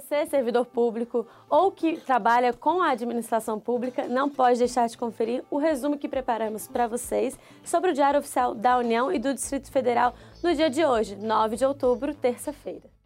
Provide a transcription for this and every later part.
Você, servidor público ou que trabalha com a administração pública, não pode deixar de conferir o resumo que preparamos para vocês sobre o Diário Oficial da União e do Distrito Federal no dia de hoje, 9 de outubro, terça-feira.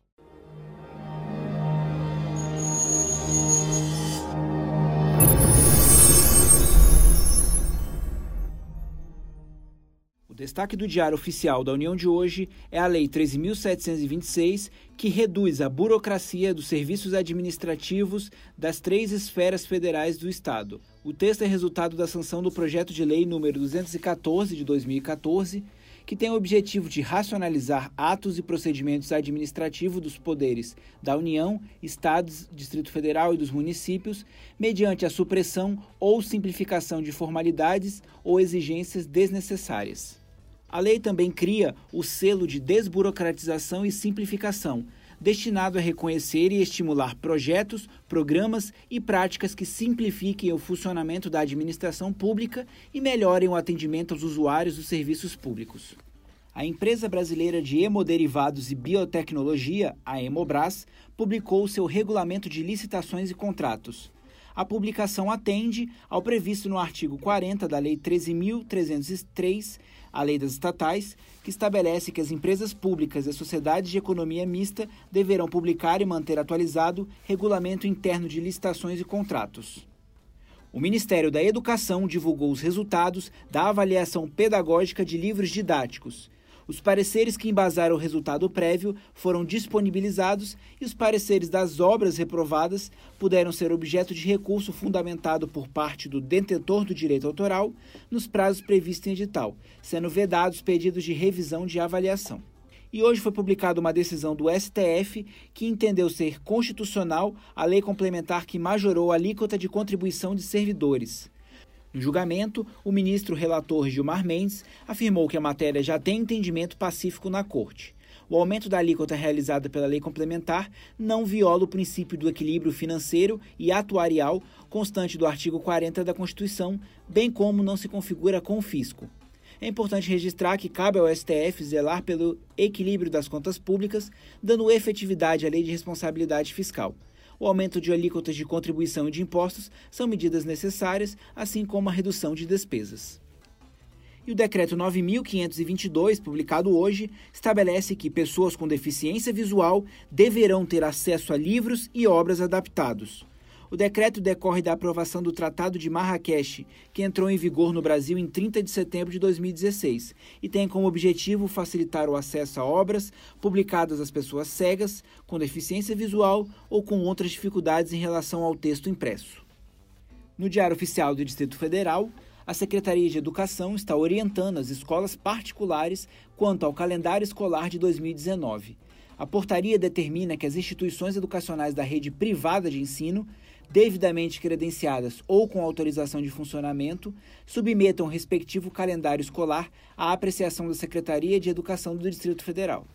Destaque do Diário Oficial da União de hoje é a Lei 13.726, que reduz a burocracia dos serviços administrativos das três esferas federais do Estado. O texto é resultado da sanção do projeto de lei número 214 de 2014, que tem o objetivo de racionalizar atos e procedimentos administrativos dos poderes da União, Estados, Distrito Federal e dos municípios, mediante a supressão ou simplificação de formalidades ou exigências desnecessárias. A lei também cria o selo de desburocratização e simplificação, destinado a reconhecer e estimular projetos, programas e práticas que simplifiquem o funcionamento da administração pública e melhorem o atendimento aos usuários dos serviços públicos. A empresa brasileira de hemoderivados e biotecnologia, a Hemobras, publicou seu regulamento de licitações e contratos. A publicação atende ao previsto no artigo 40 da Lei 13.303 a lei das estatais, que estabelece que as empresas públicas e as sociedades de economia mista deverão publicar e manter atualizado regulamento interno de licitações e contratos. O Ministério da Educação divulgou os resultados da avaliação pedagógica de livros didáticos os pareceres que embasaram o resultado prévio foram disponibilizados e os pareceres das obras reprovadas puderam ser objeto de recurso fundamentado por parte do detentor do direito autoral nos prazos previstos em edital, sendo vedados pedidos de revisão de avaliação. E hoje foi publicada uma decisão do STF que entendeu ser constitucional a lei complementar que majorou a alíquota de contribuição de servidores. No julgamento, o ministro relator Gilmar Mendes afirmou que a matéria já tem entendimento pacífico na Corte. O aumento da alíquota realizada pela lei complementar não viola o princípio do equilíbrio financeiro e atuarial constante do artigo 40 da Constituição, bem como não se configura com o fisco. É importante registrar que cabe ao STF zelar pelo equilíbrio das contas públicas, dando efetividade à lei de responsabilidade fiscal. O aumento de alíquotas de contribuição e de impostos são medidas necessárias, assim como a redução de despesas. E o decreto 9522, publicado hoje, estabelece que pessoas com deficiência visual deverão ter acesso a livros e obras adaptados. O decreto decorre da aprovação do Tratado de Marrakech, que entrou em vigor no Brasil em 30 de setembro de 2016 e tem como objetivo facilitar o acesso a obras publicadas às pessoas cegas, com deficiência visual ou com outras dificuldades em relação ao texto impresso. No Diário Oficial do Distrito Federal, a Secretaria de Educação está orientando as escolas particulares quanto ao calendário escolar de 2019. A portaria determina que as instituições educacionais da rede privada de ensino devidamente credenciadas ou com autorização de funcionamento, submetam o respectivo calendário escolar à apreciação da Secretaria de Educação do Distrito Federal.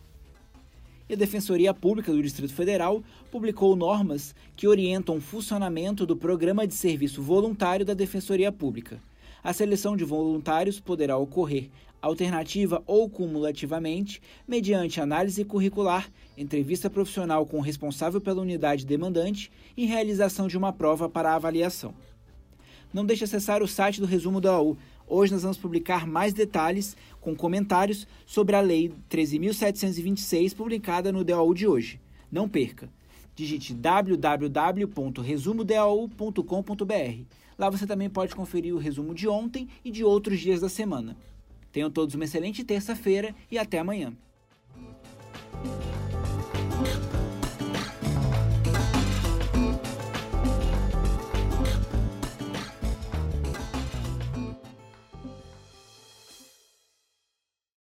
E a Defensoria Pública do Distrito Federal publicou normas que orientam o funcionamento do Programa de Serviço Voluntário da Defensoria Pública. A seleção de voluntários poderá ocorrer alternativa ou cumulativamente, mediante análise curricular, entrevista profissional com o responsável pela unidade demandante e realização de uma prova para avaliação. Não deixe de acessar o site do resumo da AU. Hoje nós vamos publicar mais detalhes com comentários sobre a Lei 13.726 publicada no DAU de hoje. Não perca! digite www.resumodeau.com.br. Lá você também pode conferir o resumo de ontem e de outros dias da semana. Tenham todos uma excelente terça-feira e até amanhã.